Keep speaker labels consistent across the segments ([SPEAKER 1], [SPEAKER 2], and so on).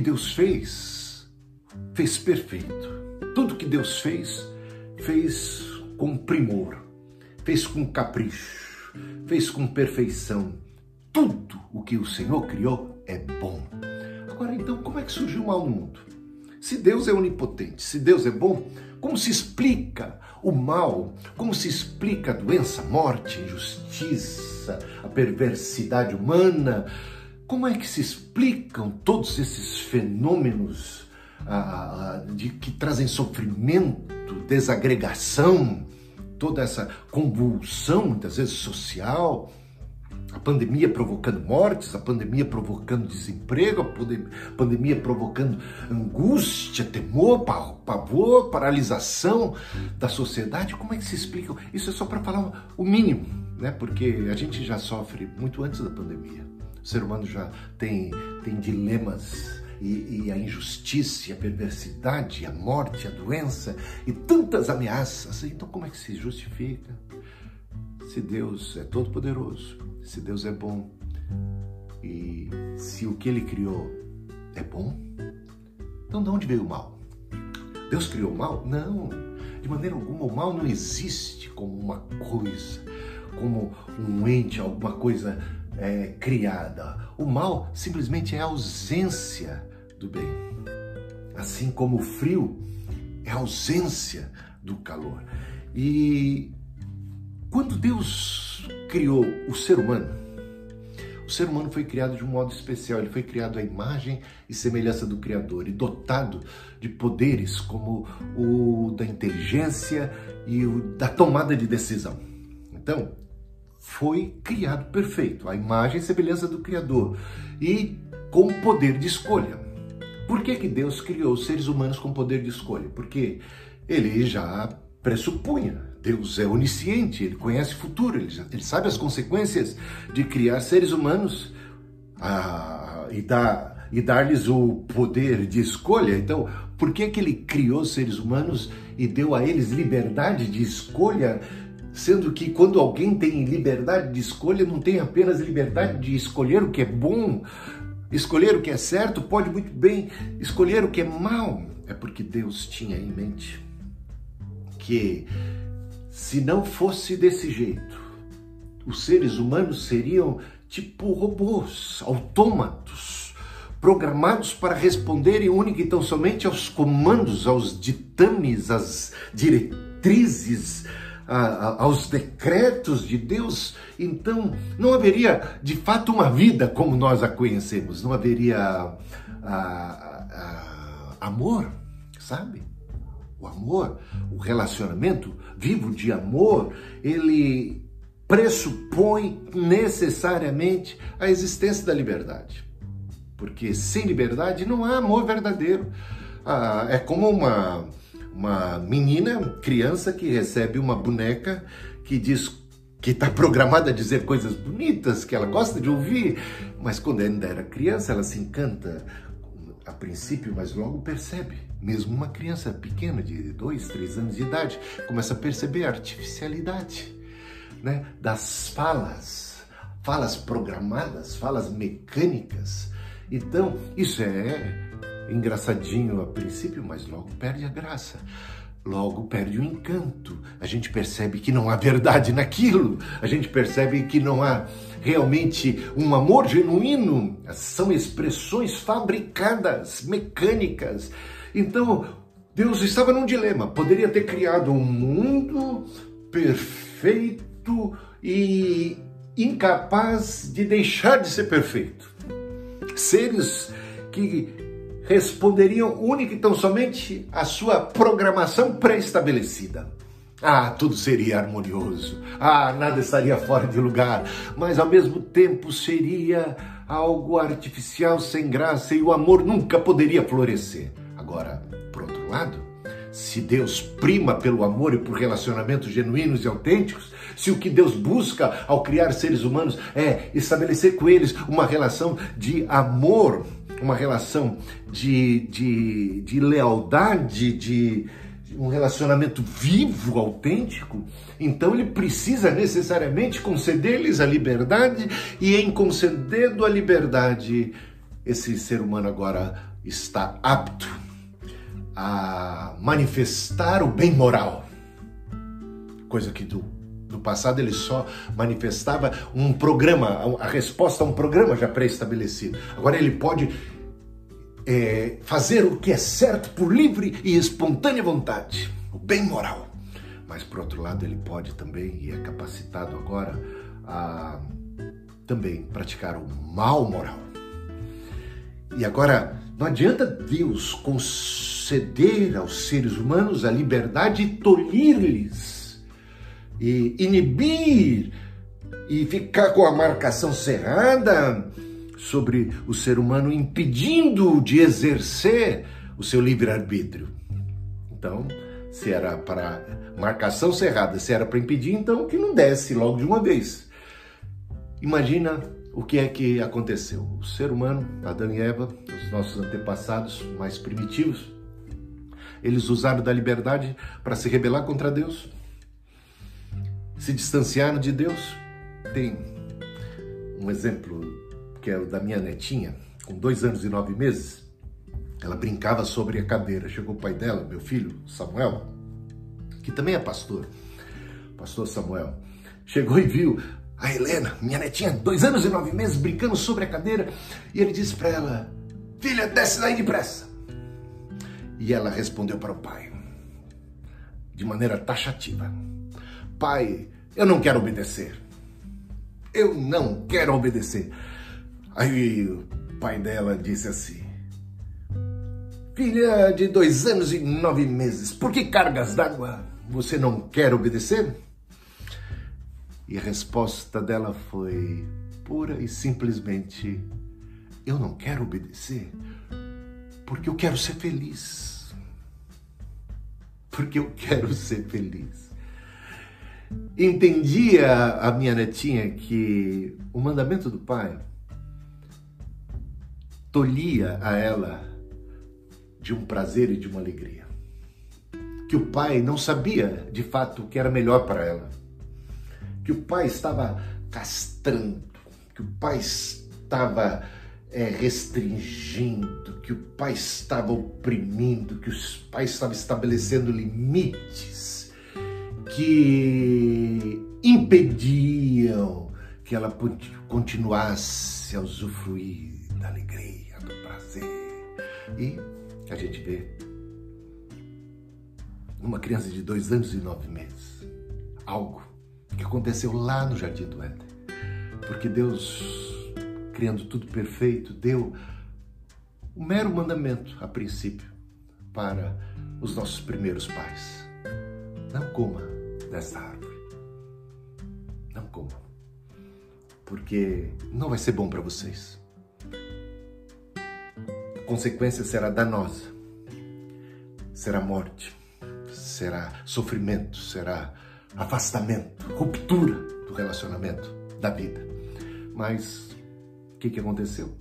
[SPEAKER 1] que Deus fez, fez perfeito. Tudo que Deus fez, fez com primor, fez com capricho, fez com perfeição. Tudo o que o Senhor criou é bom. Agora, então, como é que surgiu o mal no mundo? Se Deus é onipotente, se Deus é bom, como se explica o mal? Como se explica a doença, a morte, a injustiça, a perversidade humana? Como é que se explicam todos esses fenômenos ah, de, que trazem sofrimento, desagregação, toda essa convulsão, muitas vezes social? A pandemia provocando mortes, a pandemia provocando desemprego, a pandemia provocando angústia, temor, pavor, paralisação da sociedade. Como é que se explica? Isso é só para falar o mínimo, né? Porque a gente já sofre muito antes da pandemia. O ser humano já tem, tem dilemas e, e, a injustiça, a perversidade, a morte, a doença e tantas ameaças. Então, como é que se justifica? Se Deus é todo poderoso, se Deus é bom e se o que ele criou é bom, então de onde veio o mal? Deus criou o mal? Não, de maneira alguma. O mal não existe como uma coisa, como um ente, alguma coisa é, criada. O mal simplesmente é a ausência do bem. Assim como o frio é a ausência do calor. E quando Deus criou o ser humano, o ser humano foi criado de um modo especial, ele foi criado à imagem e semelhança do Criador e dotado de poderes como o da inteligência e o da tomada de decisão. Então, foi criado perfeito, à imagem e semelhança do Criador e com poder de escolha. Por que, que Deus criou os seres humanos com poder de escolha? Porque ele já pressupunha Deus é onisciente, ele conhece o futuro, ele, ele sabe as consequências de criar seres humanos ah, e, dar, e dar-lhes o poder de escolha. Então, por que, que ele criou seres humanos e deu a eles liberdade de escolha? Sendo que quando alguém tem liberdade de escolha, não tem apenas liberdade de escolher o que é bom, escolher o que é certo, pode muito bem escolher o que é mal. É porque Deus tinha em mente que se não fosse desse jeito, os seres humanos seriam tipo robôs, autômatos, programados para responderem única e tão somente aos comandos, aos ditames, às diretrizes, aos decretos de Deus, então não haveria de fato uma vida como nós a conhecemos, não haveria amor, sabe? O amor, o relacionamento vivo de amor, ele pressupõe necessariamente a existência da liberdade. Porque sem liberdade não há amor verdadeiro. Ah, é como uma, uma menina, criança, que recebe uma boneca que diz que está programada a dizer coisas bonitas, que ela gosta de ouvir, mas quando ainda era criança, ela se encanta a princípio, mas logo percebe. Mesmo uma criança pequena de dois, três anos de idade começa a perceber a artificialidade né, das falas, falas programadas, falas mecânicas. Então, isso é engraçadinho a princípio, mas logo perde a graça logo perde o encanto. A gente percebe que não há verdade naquilo, a gente percebe que não há realmente um amor genuíno, são expressões fabricadas, mecânicas. Então, Deus estava num dilema, poderia ter criado um mundo perfeito e incapaz de deixar de ser perfeito. Seres que responderiam única e tão somente à sua programação pré-estabelecida. Ah, tudo seria harmonioso. Ah, nada estaria fora de lugar. Mas ao mesmo tempo seria algo artificial, sem graça e o amor nunca poderia florescer. Agora, por outro lado, se Deus prima pelo amor e por relacionamentos genuínos e autênticos, se o que Deus busca ao criar seres humanos é estabelecer com eles uma relação de amor, uma relação de, de, de lealdade, de, um relacionamento vivo, autêntico, então ele precisa necessariamente conceder-lhes a liberdade e, em concedendo a liberdade, esse ser humano agora está apto a manifestar o bem moral, coisa que do, do passado ele só manifestava um programa, a resposta a um programa já pré-estabelecido. Agora ele pode é, fazer o que é certo por livre e espontânea vontade, o bem moral. Mas por outro lado ele pode também e é capacitado agora a também praticar o mal moral. E agora, não adianta Deus conceder aos seres humanos a liberdade e tolir-lhes, e inibir e ficar com a marcação cerrada sobre o ser humano, impedindo de exercer o seu livre-arbítrio. Então, se era para marcação cerrada, se era para impedir, então que não desce logo de uma vez. Imagina o que é que aconteceu. O ser humano, Adão e Eva, os nossos antepassados mais primitivos, eles usaram da liberdade para se rebelar contra Deus, se distanciaram de Deus. Tem um exemplo que é o da minha netinha, com dois anos e nove meses. Ela brincava sobre a cadeira. Chegou o pai dela, meu filho, Samuel, que também é pastor, pastor Samuel, chegou e viu a Helena, minha netinha, dois anos e nove meses, brincando sobre a cadeira, e ele disse para ela: Filha, desce daí depressa. E ela respondeu para o pai, de maneira taxativa: Pai, eu não quero obedecer. Eu não quero obedecer. Aí o pai dela disse assim: Filha de dois anos e nove meses, por que cargas d'água você não quer obedecer? E a resposta dela foi pura e simplesmente: Eu não quero obedecer porque eu quero ser feliz. Porque eu quero ser feliz. Entendia a minha netinha que o mandamento do pai tolhia a ela de um prazer e de uma alegria. Que o pai não sabia de fato o que era melhor para ela que o pai estava castrando, que o pai estava é, restringindo, que o pai estava oprimindo, que os pais estavam estabelecendo limites que impediam que ela continuasse a usufruir da alegria, do prazer. E a gente vê uma criança de dois anos e nove meses, algo que aconteceu lá no Jardim do Éden. Porque Deus, criando tudo perfeito, deu um mero mandamento a princípio para os nossos primeiros pais. Não coma desta árvore. Não coma. Porque não vai ser bom para vocês. A consequência será danosa. Será morte. Será sofrimento. Será afastamento, ruptura do relacionamento, da vida. Mas o que, que aconteceu?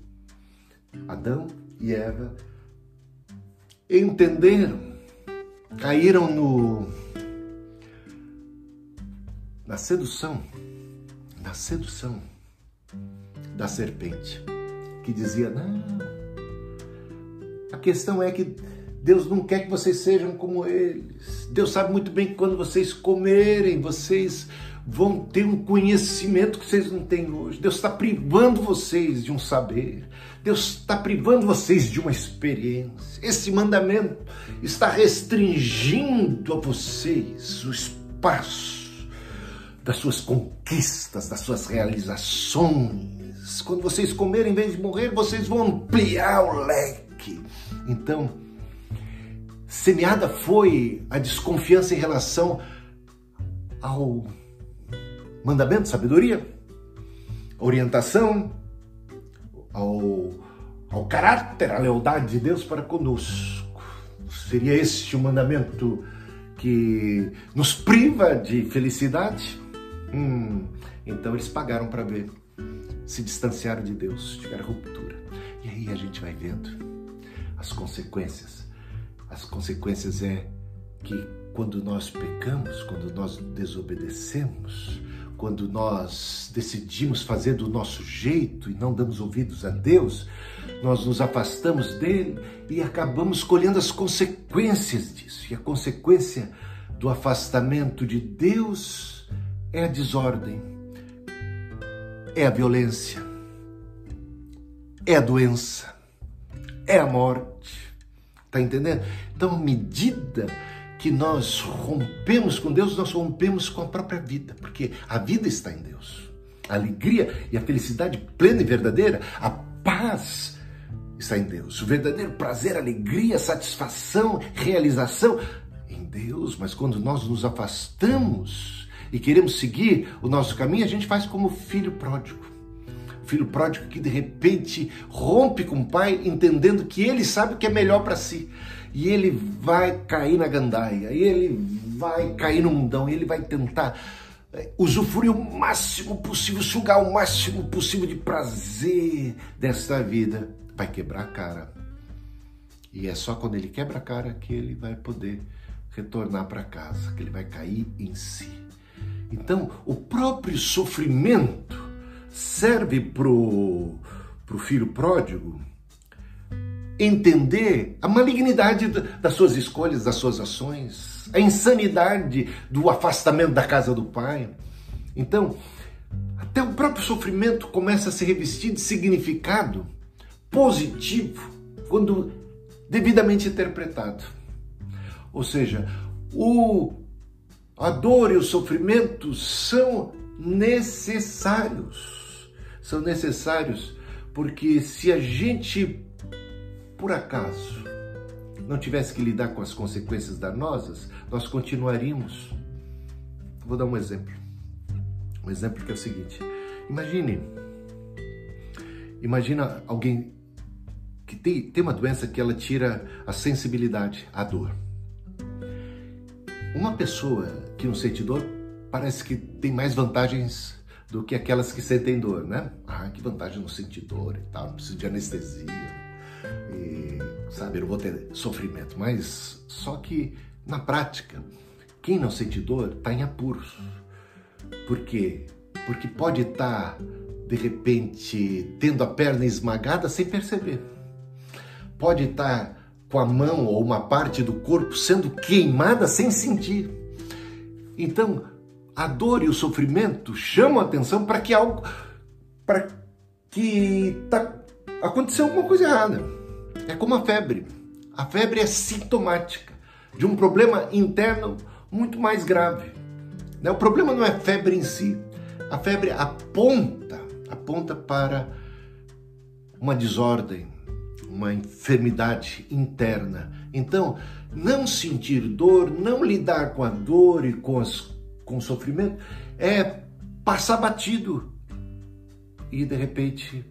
[SPEAKER 1] Adão e Eva entenderam, caíram no na sedução, na sedução da serpente, que dizia: "Não, a questão é que Deus não quer que vocês sejam como eles. Deus sabe muito bem que quando vocês comerem, vocês vão ter um conhecimento que vocês não têm hoje. Deus está privando vocês de um saber. Deus está privando vocês de uma experiência. Esse mandamento está restringindo a vocês o espaço das suas conquistas, das suas realizações. Quando vocês comerem, em vez de morrer, vocês vão ampliar o leque. Então, semeada foi a desconfiança em relação ao mandamento, sabedoria, orientação, ao, ao caráter, à lealdade de Deus para conosco. Seria este o mandamento que nos priva de felicidade? Hum, então eles pagaram para ver, se distanciaram de Deus, tiveram ruptura. E aí a gente vai vendo as consequências as consequências é que quando nós pecamos, quando nós desobedecemos, quando nós decidimos fazer do nosso jeito e não damos ouvidos a Deus, nós nos afastamos dele e acabamos colhendo as consequências disso. E a consequência do afastamento de Deus é a desordem, é a violência, é a doença, é a morte. Tá entendendo? Então, à medida que nós rompemos com Deus, nós rompemos com a própria vida, porque a vida está em Deus. A alegria e a felicidade plena e verdadeira, a paz está em Deus. O verdadeiro prazer, alegria, satisfação, realização em Deus. Mas quando nós nos afastamos e queremos seguir o nosso caminho, a gente faz como filho pródigo. Filho pródigo que de repente rompe com o pai, entendendo que ele sabe o que é melhor para si e ele vai cair na gandaia, e ele vai cair no mundão, e ele vai tentar eh, usufruir o máximo possível, sugar o máximo possível de prazer desta vida. Vai quebrar a cara. E é só quando ele quebra a cara que ele vai poder retornar para casa, que ele vai cair em si. Então, o próprio sofrimento serve para o filho pródigo entender a malignidade das suas escolhas, das suas ações, a insanidade do afastamento da casa do Pai. Então, até o próprio sofrimento começa a se revestir de significado positivo quando devidamente interpretado. Ou seja, o, a dor e o sofrimento são necessários. São necessários porque se a gente por acaso não tivesse que lidar com as consequências danosas, nós continuaríamos. Vou dar um exemplo. Um exemplo que é o seguinte: imagine, imagina alguém que tem, tem uma doença que ela tira a sensibilidade à dor. Uma pessoa que não sente dor parece que tem mais vantagens do que aquelas que sentem dor, né? Ah, que vantagem não sentir dor e tal, não preciso de anestesia e, sabe, não vou ter sofrimento. Mas só que na prática, quem não sente dor está em apuros. Por quê? Porque pode estar, tá, de repente, tendo a perna esmagada sem perceber. Pode estar tá com a mão ou uma parte do corpo sendo queimada sem sentir. Então, a dor e o sofrimento chamam a atenção para que algo, para que tá, aconteceu alguma coisa errada. É como a febre. A febre é sintomática de um problema interno muito mais grave. Né? O problema não é febre em si. A febre aponta, aponta para uma desordem, uma enfermidade interna. Então, não sentir dor, não lidar com a dor e com, as, com o sofrimento é passar batido e de repente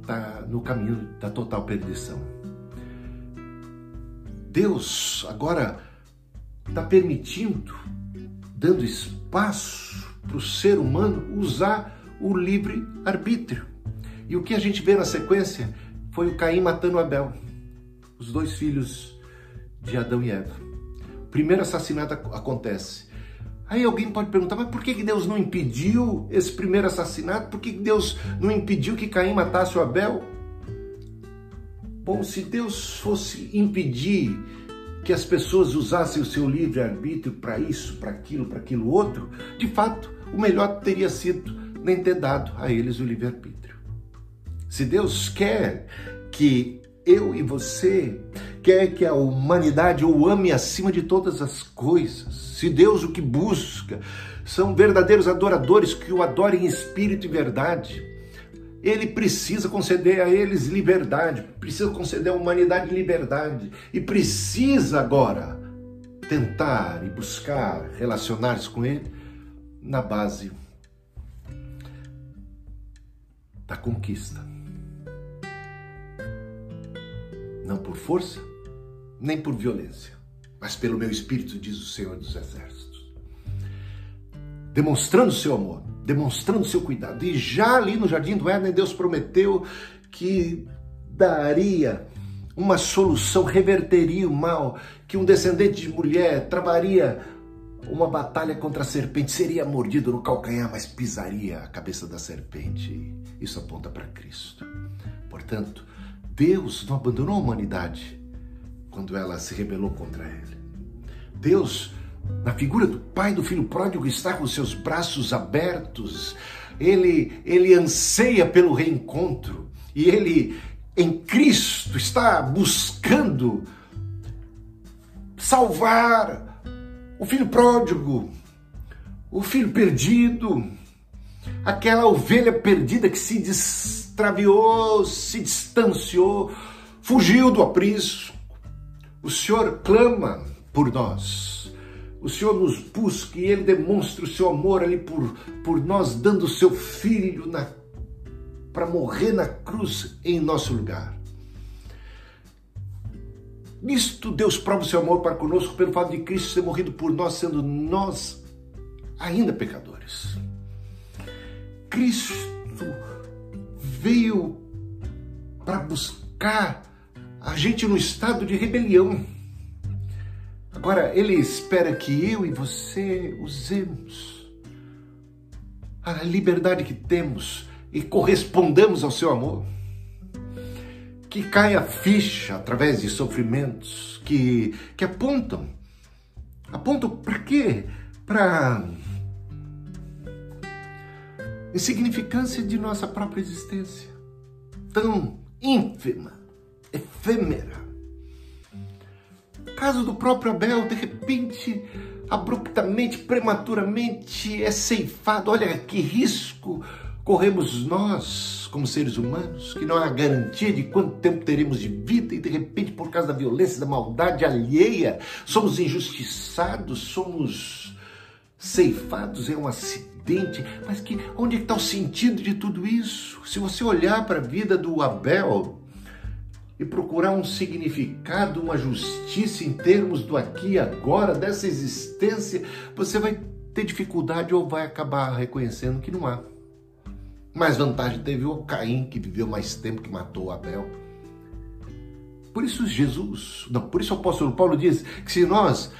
[SPEAKER 1] está no caminho da total perdição. Deus agora está permitindo, dando espaço para o ser humano usar o livre arbítrio. E o que a gente vê na sequência foi o Caim matando Abel, os dois filhos de Adão e Eva. O primeiro assassinato acontece. Aí alguém pode perguntar, mas por que Deus não impediu esse primeiro assassinato? Por que Deus não impediu que Caim matasse o Abel? Bom, se Deus fosse impedir que as pessoas usassem o seu livre-arbítrio para isso, para aquilo, para aquilo outro, de fato, o melhor teria sido nem ter dado a eles o livre-arbítrio. Se Deus quer que eu e você quer que a humanidade o ame acima de todas as coisas. Se Deus o que busca são verdadeiros adoradores que o adorem em espírito e verdade, ele precisa conceder a eles liberdade, precisa conceder à humanidade liberdade e precisa agora tentar e buscar relacionar-se com ele na base da conquista não por força, nem por violência, mas pelo meu espírito, diz o Senhor dos Exércitos. Demonstrando seu amor, demonstrando seu cuidado. E já ali no jardim do Éden, Deus prometeu que daria uma solução, reverteria o mal, que um descendente de mulher travaria uma batalha contra a serpente, seria mordido no calcanhar, mas pisaria a cabeça da serpente. Isso aponta para Cristo. Portanto, Deus não abandonou a humanidade quando ela se rebelou contra ele. Deus, na figura do pai do filho pródigo, está com seus braços abertos. Ele, ele anseia pelo reencontro e ele, em Cristo, está buscando salvar o filho pródigo, o filho perdido, aquela ovelha perdida que se extraviou, se distanciou, fugiu do aprisco. O Senhor clama por nós. O Senhor nos busca e Ele demonstra o seu amor ali por, por nós, dando o seu Filho para morrer na cruz em nosso lugar. Nisto Deus prova o seu amor para conosco pelo fato de Cristo ter morrido por nós, sendo nós ainda pecadores. Cristo veio para buscar a gente no estado de rebelião. Agora, Ele espera que eu e você usemos a liberdade que temos e correspondamos ao seu amor que cai a ficha através de sofrimentos que, que apontam. Apontam para quê? Para insignificância de nossa própria existência. Tão ínfima, efêmera. Caso do próprio Abel, de repente, abruptamente, prematuramente é ceifado. Olha que risco corremos nós, como seres humanos, que não há garantia de quanto tempo teremos de vida e de repente, por causa da violência, da maldade alheia, somos injustiçados, somos ceifados em um acidente. Mas que onde é está o sentido de tudo isso? Se você olhar para a vida do Abel e procurar um significado, uma justiça em termos do aqui e agora, dessa existência, você vai ter dificuldade ou vai acabar reconhecendo que não há. Mais vantagem teve o Caim, que viveu mais tempo, que matou Abel. Por isso Jesus, não, por isso o apóstolo Paulo diz que se nós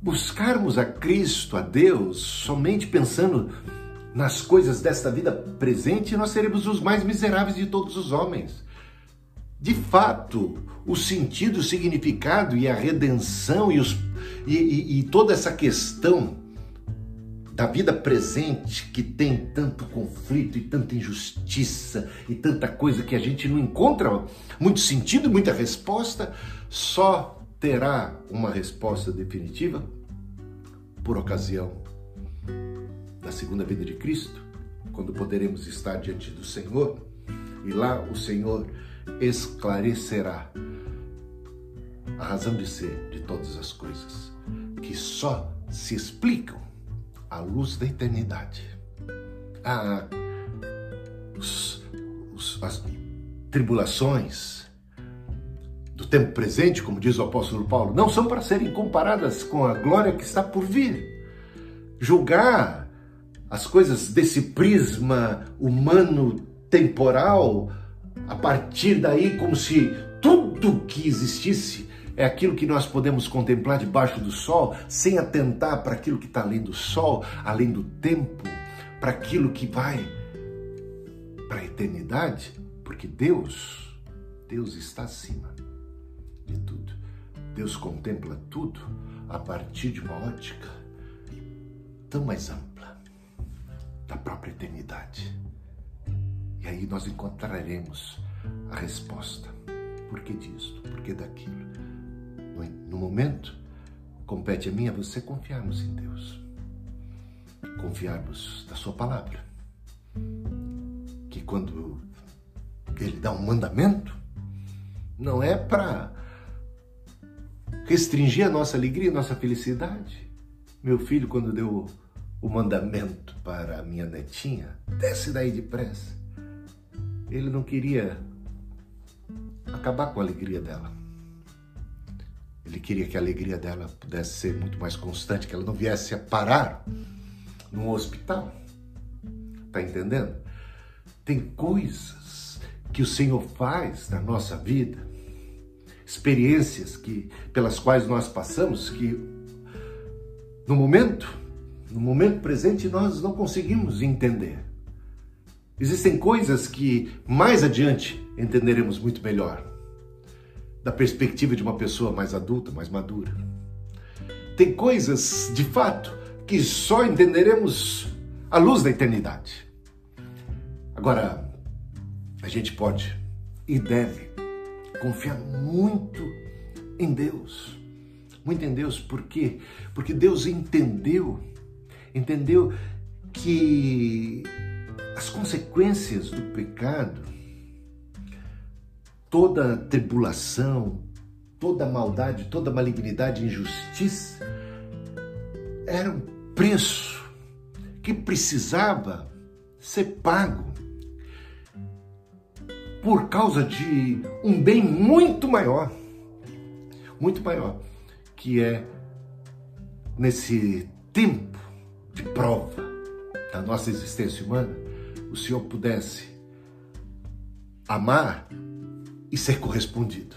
[SPEAKER 1] buscarmos a Cristo, a Deus, somente pensando nas coisas desta vida presente, nós seremos os mais miseráveis de todos os homens. De fato, o sentido, o significado e a redenção e, os, e, e, e toda essa questão da vida presente que tem tanto conflito e tanta injustiça e tanta coisa que a gente não encontra muito sentido, muita resposta, só terá uma resposta definitiva por ocasião da segunda vida de Cristo, quando poderemos estar diante do Senhor e lá o Senhor esclarecerá a razão de ser de todas as coisas que só se explicam a luz da eternidade. A, os, os, as tribulações do tempo presente, como diz o apóstolo Paulo, não são para serem comparadas com a glória que está por vir. Julgar as coisas desse prisma humano temporal, a partir daí, como se tudo que existisse é aquilo que nós podemos contemplar debaixo do sol, sem atentar para aquilo que está além do sol, além do tempo, para aquilo que vai para a eternidade, porque Deus, Deus está acima de tudo. Deus contempla tudo a partir de uma ótica tão mais ampla da própria eternidade. E aí nós encontraremos a resposta. Por que disso? Por que daquilo? no momento, compete a mim e a você confiarmos em Deus. Confiarmos na Sua palavra. Que quando Ele dá um mandamento, não é para restringir a nossa alegria, a nossa felicidade. Meu filho, quando deu o mandamento para a minha netinha, desce daí depressa. Ele não queria acabar com a alegria dela. Ele queria que a alegria dela pudesse ser muito mais constante, que ela não viesse a parar num hospital. Tá entendendo? Tem coisas que o Senhor faz na nossa vida, experiências que pelas quais nós passamos que no momento, no momento presente, nós não conseguimos entender. Existem coisas que mais adiante entenderemos muito melhor, da perspectiva de uma pessoa mais adulta, mais madura. Tem coisas, de fato, que só entenderemos à luz da eternidade. Agora, a gente pode e deve confiar muito em Deus. Muito em Deus, por quê? Porque Deus entendeu, entendeu que as consequências do pecado, toda tribulação, toda maldade, toda malignidade injustiça, era um preço que precisava ser pago por causa de um bem muito maior, muito maior, que é nesse tempo de prova da nossa existência humana, o Senhor pudesse amar e ser correspondido,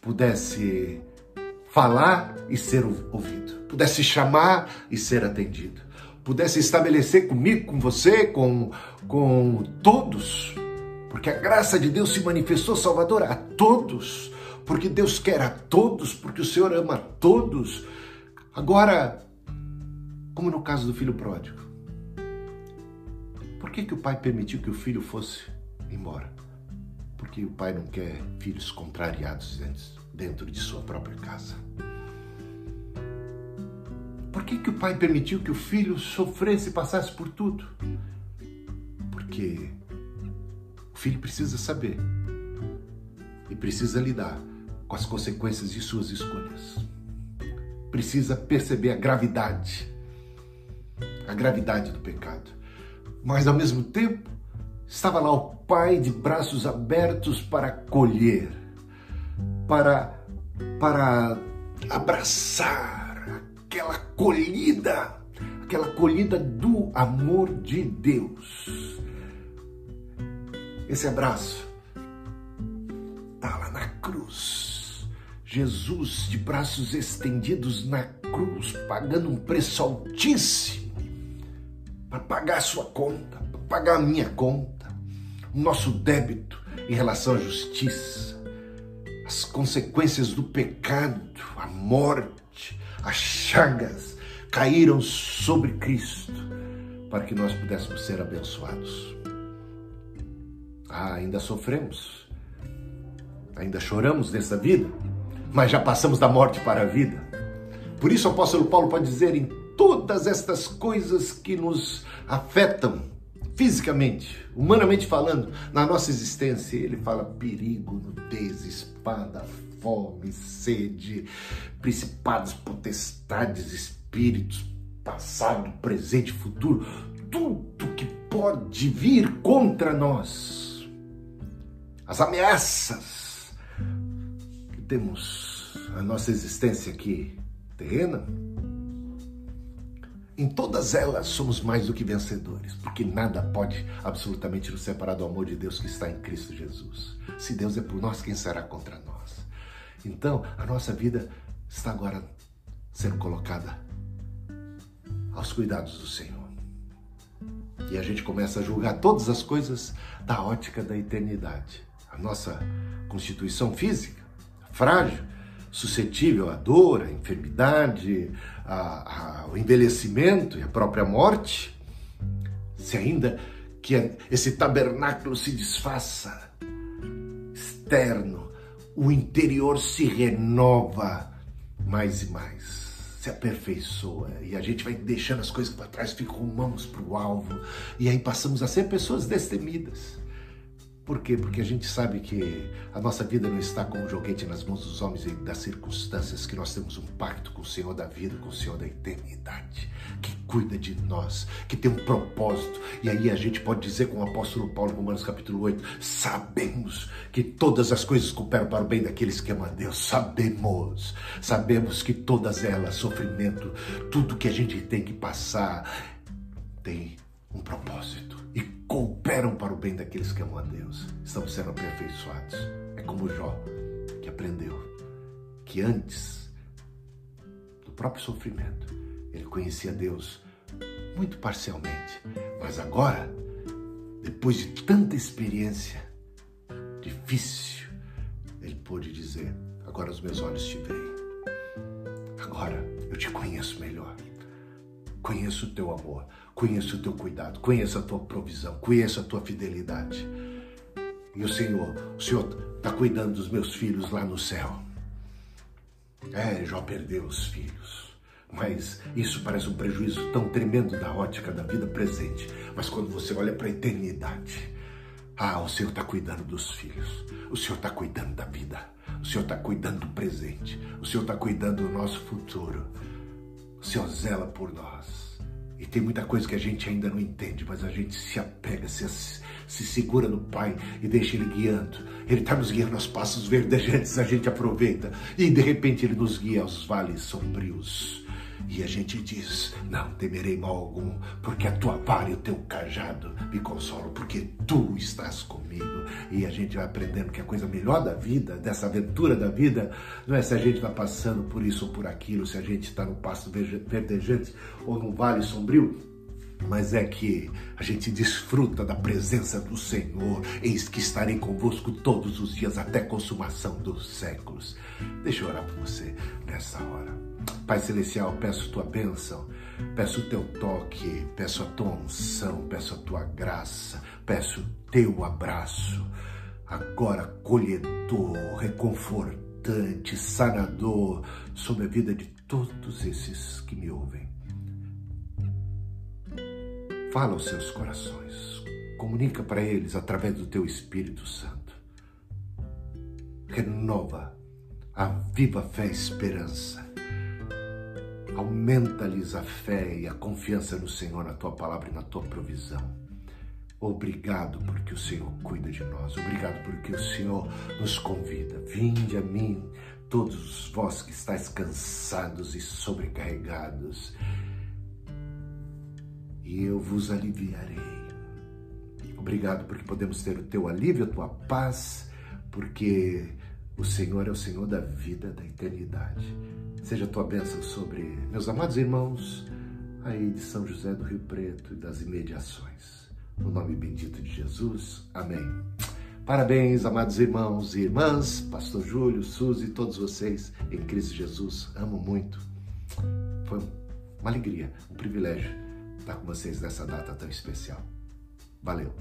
[SPEAKER 1] pudesse falar e ser ouvido, pudesse chamar e ser atendido, pudesse estabelecer comigo, com você, com, com todos, porque a graça de Deus se manifestou salvadora a todos, porque Deus quer a todos, porque o Senhor ama a todos. Agora, como no caso do filho pródigo, por que, que o pai permitiu que o filho fosse embora? Porque o pai não quer filhos contrariados dentro de sua própria casa. Por que, que o pai permitiu que o filho sofresse e passasse por tudo? Porque o filho precisa saber e precisa lidar com as consequências de suas escolhas. Precisa perceber a gravidade, a gravidade do pecado mas ao mesmo tempo estava lá o pai de braços abertos para colher, para, para abraçar aquela colhida, aquela colhida do amor de Deus. Esse abraço está lá na cruz. Jesus de braços estendidos na cruz, pagando um preço altíssimo para pagar a sua conta, para pagar a minha conta, o nosso débito em relação à justiça, as consequências do pecado, a morte, as chagas caíram sobre Cristo para que nós pudéssemos ser abençoados. Ah, ainda sofremos, ainda choramos nessa vida, mas já passamos da morte para a vida. Por isso o apóstolo Paulo pode dizer em todas estas coisas que nos afetam fisicamente, humanamente falando, na nossa existência. Ele fala perigo, nudez, espada, fome, sede, principados, potestades, espíritos, passado, presente, futuro, tudo que pode vir contra nós. As ameaças que temos a nossa existência aqui terrena em todas elas somos mais do que vencedores, porque nada pode absolutamente nos separar do amor de Deus que está em Cristo Jesus. Se Deus é por nós, quem será contra nós? Então, a nossa vida está agora sendo colocada aos cuidados do Senhor. E a gente começa a julgar todas as coisas da ótica da eternidade. Nossa constituição física, frágil, suscetível à dor, à enfermidade, ao envelhecimento e à própria morte, se ainda que esse tabernáculo se desfaça, externo, o interior se renova mais e mais, se aperfeiçoa e a gente vai deixando as coisas para trás, ficamos para o alvo e aí passamos a ser pessoas destemidas por quê? Porque a gente sabe que a nossa vida não está como um joguete nas mãos dos homens e das circunstâncias, que nós temos um pacto com o Senhor da vida, com o Senhor da eternidade, que cuida de nós, que tem um propósito. E aí a gente pode dizer com o apóstolo Paulo, Romanos capítulo 8, sabemos que todas as coisas cooperam para o bem daqueles que amam a Deus. Sabemos, sabemos que todas elas, sofrimento, tudo que a gente tem que passar, tem um propósito e cooperam para o bem daqueles que amam a Deus. Estamos sendo aperfeiçoados. É como Jó, que aprendeu que antes do próprio sofrimento, ele conhecia Deus muito parcialmente, mas agora, depois de tanta experiência difícil, ele pôde dizer: Agora os meus olhos te veem. Agora eu te conheço melhor. Conheço o teu amor, conheço o teu cuidado, conheço a tua provisão, conheço a tua fidelidade. E o Senhor, o Senhor está cuidando dos meus filhos lá no céu. É, Jó perdeu os filhos. Mas isso parece um prejuízo tão tremendo da ótica da vida presente. Mas quando você olha para a eternidade, ah, o Senhor está cuidando dos filhos. O Senhor está cuidando da vida. O Senhor está cuidando do presente. O Senhor está cuidando do nosso futuro. O Senhor zela por nós. E tem muita coisa que a gente ainda não entende, mas a gente se apega, se, se segura no Pai e deixa Ele guiando. Ele está nos guiando aos passos verdejantes, a gente aproveita. E de repente Ele nos guia aos vales sombrios. E a gente diz: Não temerei mal algum, porque a tua vara e o teu cajado me consolam, porque tu estás comigo. E a gente vai aprendendo que a coisa melhor da vida, dessa aventura da vida, não é se a gente está passando por isso ou por aquilo, se a gente está no pasto verdejante ou num vale sombrio, mas é que a gente desfruta da presença do Senhor. Eis que estarei convosco todos os dias até a consumação dos séculos. Deixa eu orar por você nessa hora. Pai Celestial, peço tua bênção, peço o teu toque, peço a tua unção, peço a tua graça, peço o teu abraço, agora colhedor, reconfortante, sanador, sobre a vida de todos esses que me ouvem. Fala aos seus corações, comunica para eles através do teu Espírito Santo. Renova a viva fé e esperança. Aumenta-lhes a fé e a confiança no Senhor, na tua palavra e na tua provisão. Obrigado porque o Senhor cuida de nós. Obrigado porque o Senhor nos convida. Vinde a mim, todos vós que estáis cansados e sobrecarregados e eu vos aliviarei. Obrigado porque podemos ter o teu alívio, a tua paz, porque o Senhor é o Senhor da vida, da eternidade. Seja a tua bênção sobre meus amados irmãos aí de São José do Rio Preto e das imediações. No nome bendito de Jesus. Amém. Parabéns, amados irmãos e irmãs, Pastor Júlio, Suzy, todos vocês em Cristo Jesus. Amo muito. Foi uma alegria, um privilégio estar com vocês nessa data tão especial. Valeu!